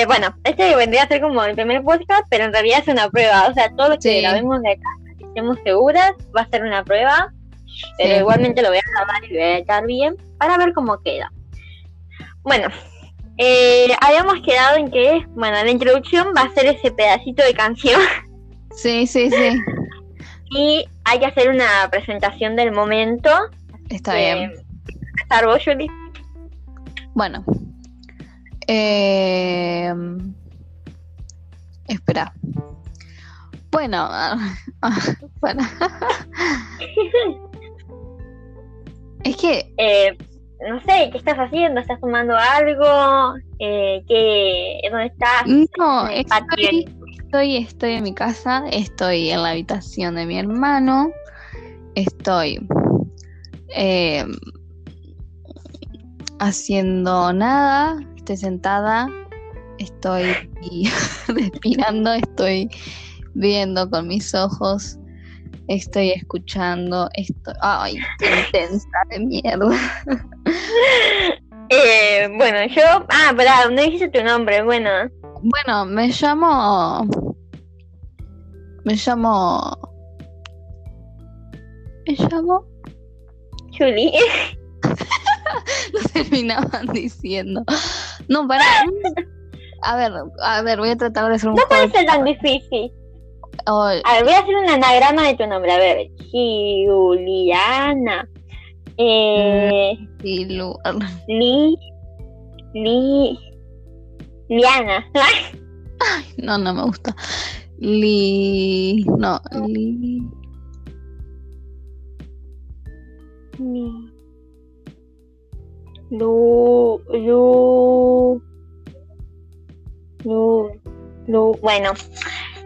Eh, bueno, este vendría a ser como el primer podcast, pero en realidad es una prueba. O sea, todo lo que Sí. grabemos de acá, que estemos seguras, va a ser una prueba. Pero igualmente lo voy a grabar y voy a editar bien para ver cómo queda. Bueno, eh, habíamos quedado en que, bueno, la introducción va a ser ese pedacito de canción Sí, sí, sí. y hay que hacer una presentación del momento. Está Eh, bien. empezar vos. Bueno. Eh, espera. Bueno, bueno. es que Eh, no sé, ¿qué estás haciendo? ¿Estás tomando algo? Eh, ¿qué, ¿Dónde estás? no, estoy, estoy, estoy en mi casa, estoy en la habitación de mi hermano, estoy eh, haciendo nada, estoy sentada, estoy respirando, estoy viendo con mis ojos, estoy escuchando, estoy, ay, qué intensa de mierda. Eh, bueno, yo. Ah, pará, no dijiste tu nombre. Bueno, Bueno, me llamo. Me llamo. Me llamo. Juli. Lo terminaban diciendo. No, para. A ver, a ver, voy a tratar de hacer un No puede ser tan difícil. A ver, voy a hacer un anagrama de tu nombre. A ver, Juliana. Eh, Li. Li. Liana. No, no me gusta. Li. No, li. Li- Lu. Lu. Lu. Lu. Bueno,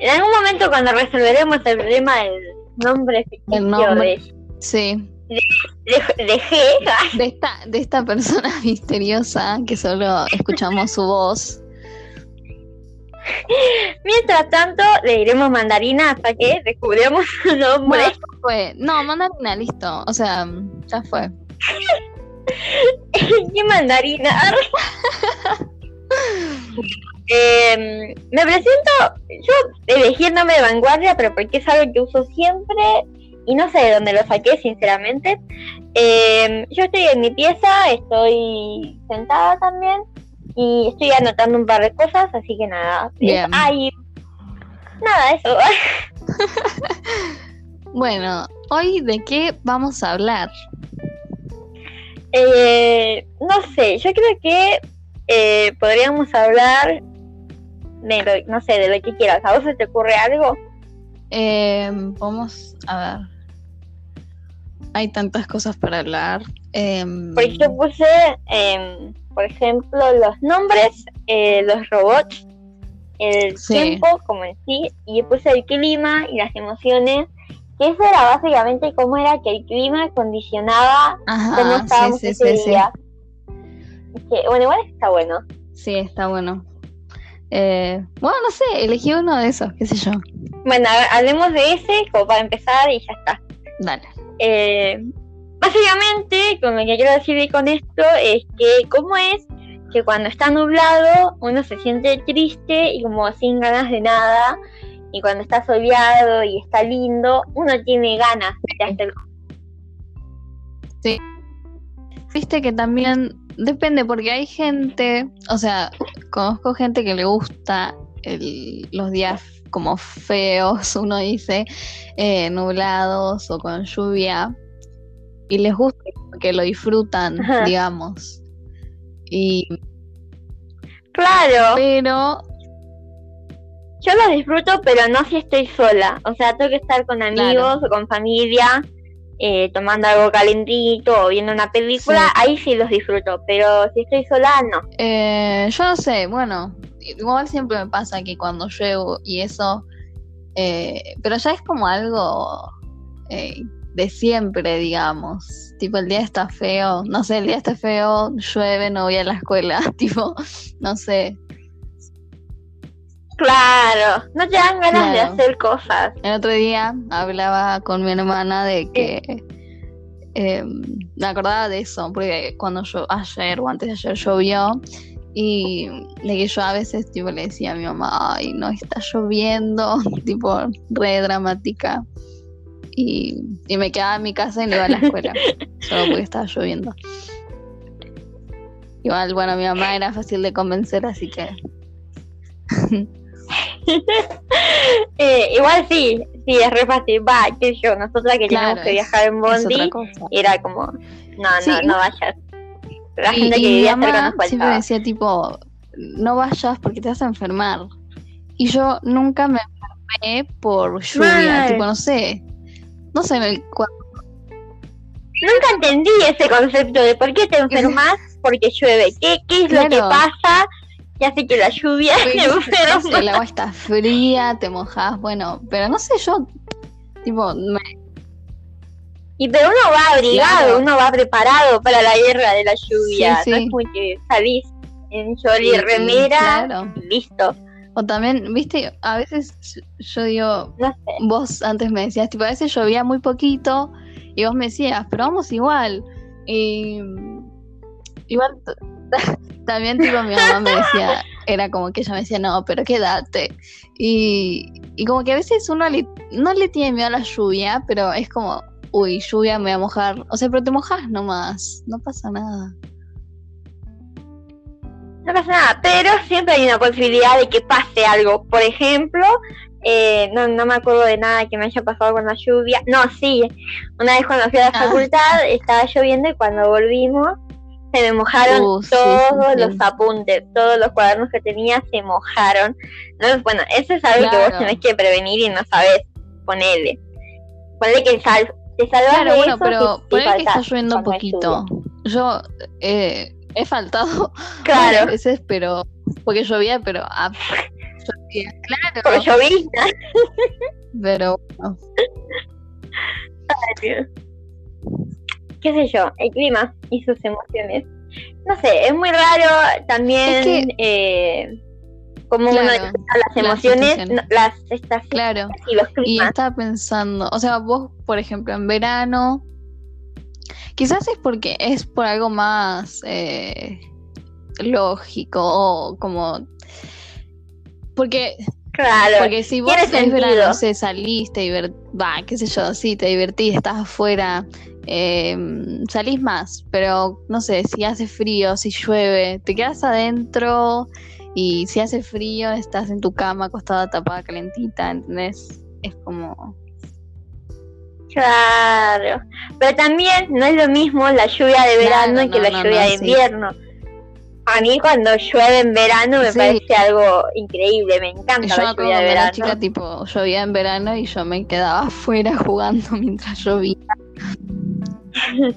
en algún momento cuando resolveremos el problema del nombre ficticio El nombre. de, Sí. de, de G, De esta, de esta persona misteriosa que solo escuchamos su voz. mientras tanto le diremos mandarina hasta que descubramos su nombre. Bueno, fue. No, mandarina, listo. O sea, ya fue. ¿Qué mandarina? Em, me presento, yo elegí el nombre de vanguardia, pero porque es algo que uso siempre y no sé de dónde lo saqué, sinceramente. Em, yo estoy en mi pieza, estoy sentada también y estoy anotando un par de cosas, así que nada. Bien. Ay, nada, eso. Bueno, hoy de qué vamos a hablar. Eh, no sé, yo creo que eh, podríamos hablar de lo, no sé, de lo que quieras. ¿A vos se te ocurre algo? Eh, vamos a ver. Hay tantas cosas para hablar. Em, Porque yo puse, em, por ejemplo, los nombres, eh, los robots, el Sí. tiempo como en sí, y puse el clima y las emociones, que eso era básicamente cómo era que el clima condicionaba cómo estábamos sí, sí, ese sí, día. Que, bueno, igual está bueno. Sí, está bueno. Eh, bueno, no sé, elegí uno de esos, qué sé yo. Bueno, hablemos de ese como para empezar y ya está. Dale. Eh, básicamente, con lo que quiero decir con esto es que cómo es que cuando está nublado uno se siente triste y como sin ganas de nada y cuando está soleado y está lindo uno tiene ganas de hacer Viste que también depende, porque hay gente, o sea, conozco gente que le gusta el- los días como feos, uno dice, eh, nublados o con lluvia, y les gusta porque lo disfrutan, Ajá. digamos. Y, claro pero, yo los disfruto pero no si estoy sola o sea tengo que estar con amigos o con familia eh, tomando algo calentito o viendo una película Sí. ahí sí los disfruto pero si estoy sola no eh, yo no sé, bueno, igual siempre me pasa que cuando lluevo y eso, eh, pero ya es como algo eh, de siempre, digamos. Tipo, el día está feo, no sé, el día está feo, llueve, no voy a la escuela, tipo, no sé. Claro no te dan ganas de hacer cosas El otro día hablaba con mi hermana de que eh, me acordaba de eso, porque cuando yo ayer o antes de ayer llovió Y de que yo a veces tipo le decía a mi mamá, ay, no está lloviendo, tipo re dramática. Y, y me quedaba en mi casa y no iba a la escuela, solo porque estaba lloviendo. Igual, bueno, mi mamá era fácil de convencer, así que Eh, igual sí, sí, es re fácil. Va, que yo, nosotras que Claro, teníamos que viajar en Bondi, era como, no, Sí, no, no vayas. La Y, gente que vivía cerca mamá nos siempre me decía tipo, no vayas porque te vas a enfermar. Y yo nunca me enfermé por lluvia, Mal. tipo, no sé. No sé, me- Nunca entendí ese concepto de por qué te enfermas porque llueve. ¿Qué, qué es lo que pasa que hace que la lluvia no sé, enferme? el agua está fría, te mojas, bueno, pero no sé, yo, tipo, me- Y pero uno va abrigado, Claro. uno va preparado para la guerra de la lluvia. Sí, No sí. es como que salís en choli y- y- remera claro. y listo. O también, viste, a veces yo digo, No sé. vos antes me decías, tipo, a veces llovía muy poquito y vos me decías, pero vamos igual. Y igual también, tipo, mi mamá me decía, era como que ella me decía, no, pero quédate. Y, y como que a veces uno le- no le tiene miedo a la lluvia, pero es como, uy, lluvia, me voy a mojar. O sea, pero te mojas nomás, no pasa nada. No pasa nada, pero siempre hay una posibilidad de que pase algo. Por ejemplo, eh, no, no me acuerdo de nada que me haya pasado con la lluvia. No, sí, una vez cuando fui a la Ah. facultad estaba lloviendo y cuando volvimos se me mojaron Uh, sí, todos sí, sí. los apuntes, todos los cuadernos que tenía se mojaron. Entonces, bueno, eso es algo que vos Claro. tenés que prevenir y no sabés ponerle. Ponle que sal te salvas Claro, de bueno, eso pero por ahí que está lloviendo hay poquito. Yo eh, he faltado Claro. varias veces, pero porque llovía, pero a- llovía, claro, llovizna. pero bueno. Qué sé yo, el clima y sus emociones. No sé, es muy raro también Es que- eh, como uno Claro, disfruta las las emociones, estaciones. no, las estaciones claro. y los Y estaba pensando, o sea, vos, por ejemplo, en verano, quizás es porque es por algo más eh, lógico o como porque Claro, Porque si vos sentido. verano, no sé, saliste, divert... va, qué sé yo, sí, te divertís, estás afuera, eh, salís más, pero no sé, si hace frío, si llueve, te quedas adentro y si hace frío, estás en tu cama acostada, tapada, calentita, ¿entendés? Es como... claro. Pero también no es lo mismo la lluvia de verano Claro, que la no, lluvia no, de sí. invierno. A mí cuando llueve en verano me Sí. parece algo increíble, me encanta Yo la lluvia de cuando era verano. chica, tipo, llovía en verano y yo me quedaba afuera jugando mientras llovía.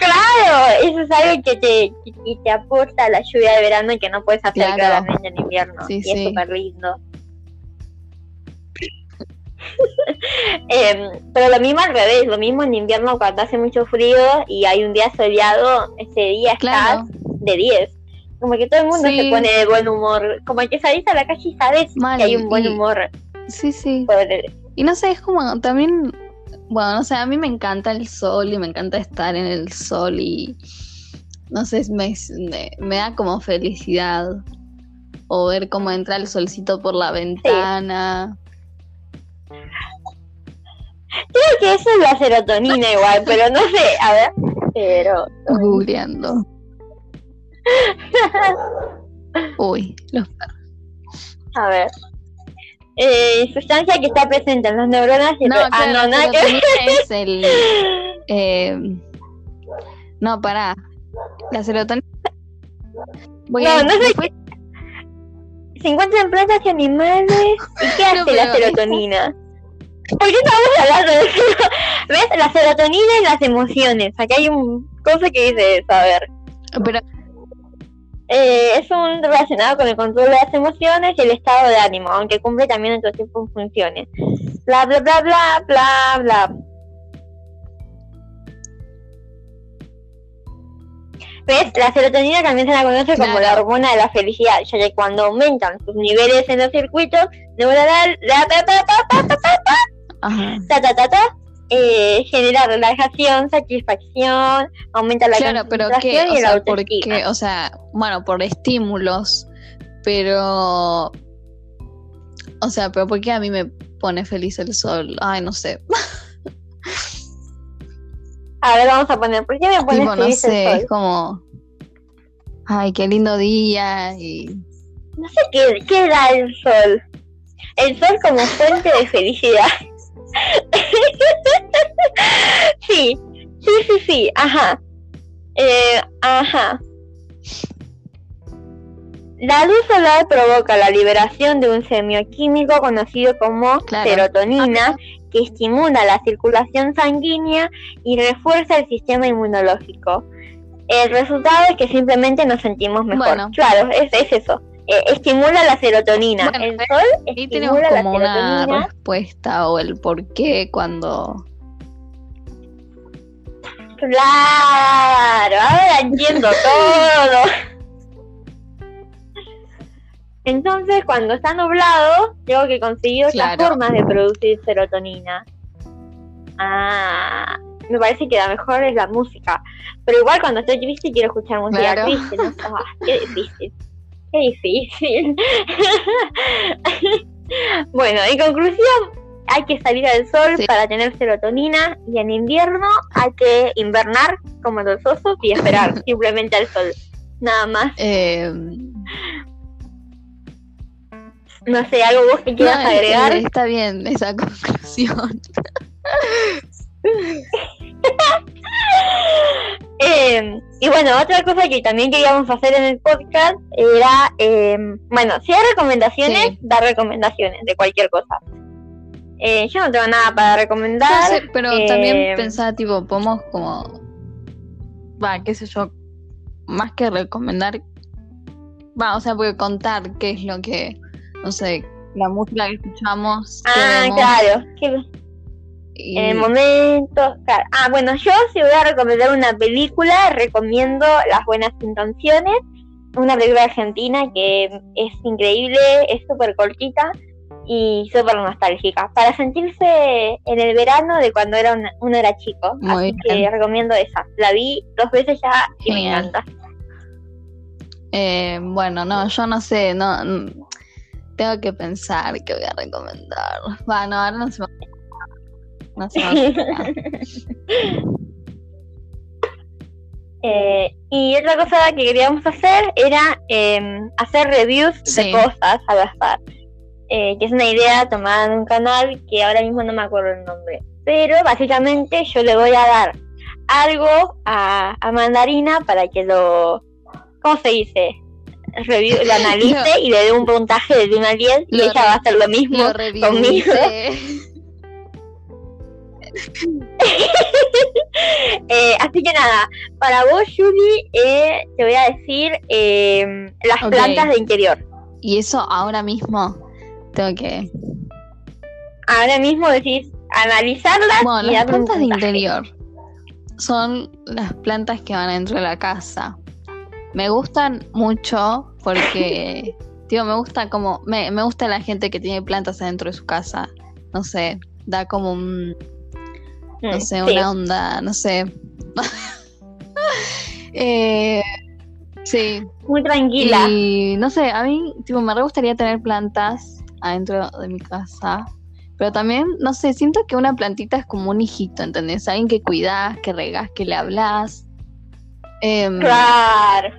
Claro, eso es algo que te, que- te aporta la lluvia de verano y que no puedes hacer Claro. claramente en invierno. Sí, y sí. es súper lindo. Em, pero lo mismo al revés, lo mismo en invierno cuando hace mucho frío y hay un día soleado, ese día Claro, estás de 10. Como que todo el mundo Sí. se pone de buen humor. Como que salís a la calle y sabes Mal, que hay un buen y- humor. sí, sí. por- Y no sé, es como también, bueno, no sé, a mí me encanta el sol y me encanta estar en el sol y no sé, me, me, me da como felicidad. O ver cómo entra el solcito por la ventana. Creo que eso es la serotonina igual, pero no sé, a ver. Pero Googleando. Uy, los A ver. Eh, sustancia que está presente en las neuronas. y- No, ah, claro, no, la nada que ver. serotonina es el. eh, no, pará. La serotonina. Porque No, no sé después- Se encuentra en plantas y animales. ¿Y qué No, hace la serotonina? ¿Por qué estamos hablando de eso? ¿Ves? La serotonina y las emociones. Acá hay un cosa que dice ver. Pero, Eh, es un relacionado con el control de las emociones y el estado de ánimo, aunque cumple también otro tipo de funciones. Bla, bla, bla, bla, bla, bla. ¿Ves? La serotonina también se la conoce como la hormona de la felicidad, ya que cuando aumentan sus niveles en los circuitos neuronales, la, ta, ta, ta, ta, eh, genera relajación, satisfacción, aumenta la Claro, pero ¿qué? y O la sea, ¿por autoestima. qué? O sea, bueno, por estímulos, pero... O sea, pero ¿por qué a mí me pone feliz el sol? Ay, no sé. A ver, vamos a poner, ¿por qué me pones Tipo, no feliz el sé, sol? es como... Ay, qué lindo día y... No sé qué, qué da el sol. El sol como fuente de felicidad. sí, sí, sí, sí, ajá. Eh, ajá. La luz solar provoca la liberación de un semioquímico conocido como Claro. serotonina, que estimula la circulación sanguínea y refuerza el sistema inmunológico. El resultado es que simplemente nos sentimos mejor. Bueno. Claro, es, es eso. Eh, estimula la serotonina. Bueno, el ¿ves? sol Ahí tenemos como una respuesta o el por qué cuando... Claro, ahora entiendo todo. Entonces, cuando está nublado, tengo que conseguir otras Claro. formas de producir serotonina. Ah, me parece que la mejor es la música. Pero igual cuando estoy triste quiero escuchar música Claro. triste. ¿no? Ah, qué difícil. Qué difícil. bueno, en conclusión, hay que salir al sol Sí. para tener serotonina y en invierno hay que invernar como los osos y esperar simplemente al sol. Nada más. eh, No sé, algo vos que quieras no, eh, agregar. está bien esa conclusión. Eh, y bueno, otra cosa que también queríamos hacer en el podcast era, eh, bueno, si hay recomendaciones, Sí. dar recomendaciones de cualquier cosa. Eh, yo no tengo nada para recomendar. Sé, pero también pensaba, tipo, podemos como. Va, qué sé yo. Más que recomendar. Va, o sea, puede contar qué es lo que. No sé, la música que escuchamos. qué Ah, vemos, claro. que y- en el momento. Ah, bueno, yo si voy a recomendar una película, recomiendo Las Buenas Intenciones. Una película argentina que es increíble, es súper cortita y súper nostálgica. Para sentirse en el verano de cuando era una- uno era chico. Muy Así bien. que recomiendo esa. La vi dos veces ya y me encanta. eh, bueno, no, yo no sé, no. Tengo que pensar qué voy a recomendar. Va, no, ahora no se me. No se. Eh, y otra cosa que queríamos hacer era eh, hacer reviews Sí. de cosas al azar. Eh, que es una idea tomada en un canal que ahora mismo no me acuerdo el nombre. Pero básicamente yo le voy a dar algo a, a Mandarina para que lo. ¿Cómo se dice? Review, lo analice y le dé un puntaje de 1 a 10 y Lo ella va a hacer lo mismo Lo conmigo. Eh, así que nada, para vos, Julie, eh, te voy a decir eh, las plantas de interior. Y eso ahora mismo tengo que. Ahora mismo decís analizarlas Bueno, y las plantas de interior son las plantas que van dentro de la casa. Me gustan mucho porque, tío, me gusta como, me, me gusta la gente que tiene plantas adentro de su casa. No sé, da como un, no Mm, sé, sí. una onda, no sé. eh, sí, Muy tranquila. y no sé, a mí, tipo, me re gustaría tener plantas adentro de mi casa. Pero también, no sé, siento que una plantita es como un hijito, ¿entendés? Alguien que cuidas, que regás, que le hablas. Em, Claro.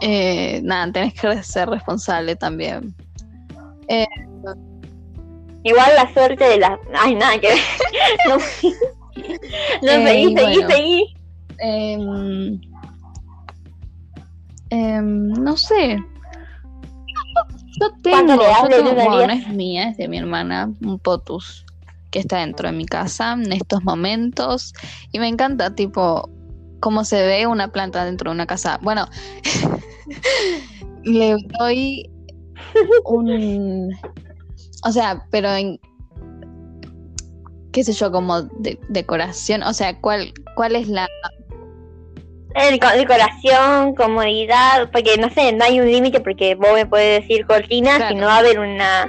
eh, nada, tenés que ser responsable también. Igual la suerte de las. Ay, nada que ver. no, no Eh, seguí, seguí, bueno. seguí. Em, em, no sé. Yo ¿Cuánto tengo, yo tengo- bueno, no es mía, es de mi hermana, un potus que está dentro de mi casa en estos momentos. Y me encanta, tipo, cómo se ve una planta dentro de una casa. Bueno, le doy un. O sea, pero en. Qué sé yo, como de- decoración. O sea, ¿cuál, cuál es la. El co- decoración, comodidad, porque no sé, no hay un límite porque vos me podés decir cortina, Claro. si no va a haber una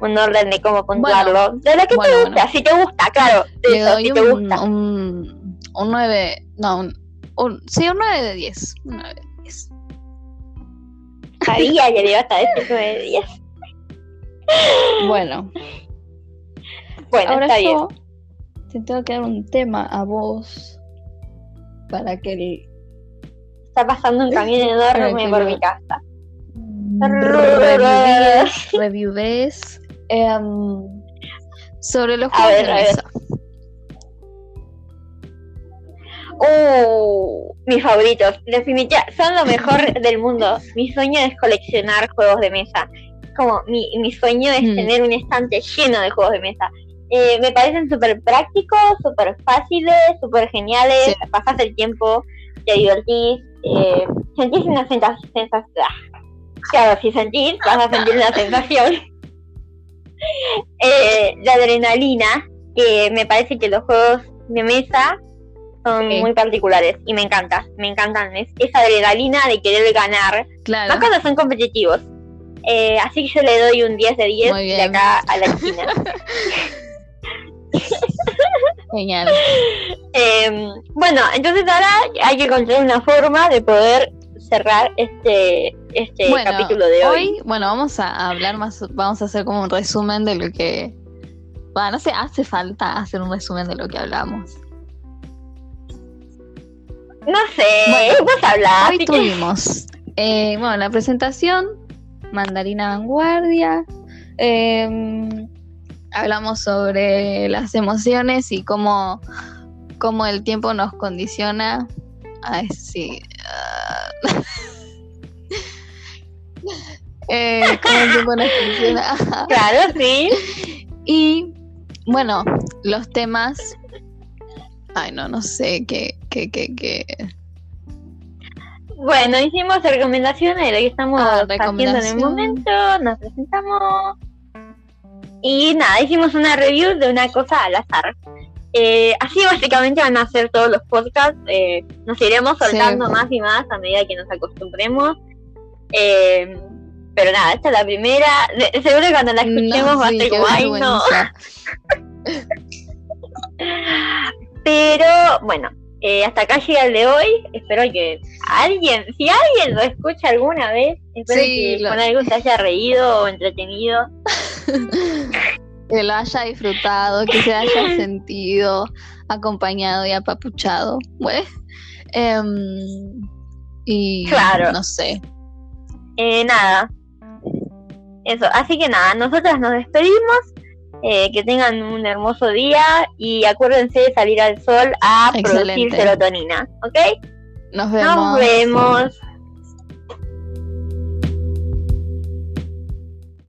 un orden de cómo puntuarlo. de lo que te gusta, si te gusta, claro. Le doy un, Un, un 9, no, un, un, sí, un 9 de 10. Un 9 de 10. Sabía que le iba a estar este 9 de 10. Bueno. Bueno, Ahora está yo bien. Te tengo que dar un tema a vos para que el... Está pasando un camión enorme por mi casa. Review ves em, sobre los juegos de mesa. Uh, mis favoritos, definitivamente, son lo mejor del mundo. Mi sueño es coleccionar juegos de mesa. Como mi, mi sueño es mm. tener un estante lleno de juegos de mesa. Eh, me parecen súper prácticos, súper fáciles, súper geniales. Pasas el tiempo, te divertís, eh, sentís una sensación. Claro, si sentís, vas a sentir una sensación. Eh, la adrenalina, que me parece que los juegos de mesa son muy particulares y me encanta, me encantan. Es esa adrenalina de querer ganar. Claro. Más cuando son competitivos. Eh, así que yo le doy un 10 de 10 de acá a la esquina. Genial. Em, bueno, entonces ahora hay que encontrar una forma de poder cerrar este, este capítulo de hoy. Hoy, bueno, vamos a hablar más, vamos a hacer como un resumen de lo que. Bueno, no sé, hace falta hacer un resumen de lo que hablamos. No sé, vamos a hablar. Hoy tuvimos, eh, bueno, la presentación, Mandarina Vanguardia. Em, hablamos sobre las emociones y cómo, cómo el tiempo nos condiciona. Ay, sí. Uh... eh, cómo el tiempo nos condiciona. claro, sí. Y bueno, los temas. Ay, no, no sé qué, qué, qué, qué. Bueno, hicimos recomendaciones que estamos ah, haciendo en el momento, nos presentamos, y nada, hicimos una review de una cosa al azar. Eh, así básicamente van a ser todos los podcasts. Eh, nos iremos soltando más y más a medida que nos acostumbremos. Eh, pero nada, esta es la primera. seguro que cuando la escuchemos va a ser guay, ¿no? pero bueno, hasta acá llega el de hoy. Espero que alguien, si alguien lo escucha alguna vez, espero que con algo se haya reído o entretenido. que lo haya disfrutado, que se haya sentido acompañado y apapuchado. Pues, y claro. no sé. Eh, nada. Eso, así que nada, nosotras nos despedimos. Eh, que tengan un hermoso día y acuérdense de salir al sol a producir serotonina, ¿ok? Nos vemos. Nos vemos.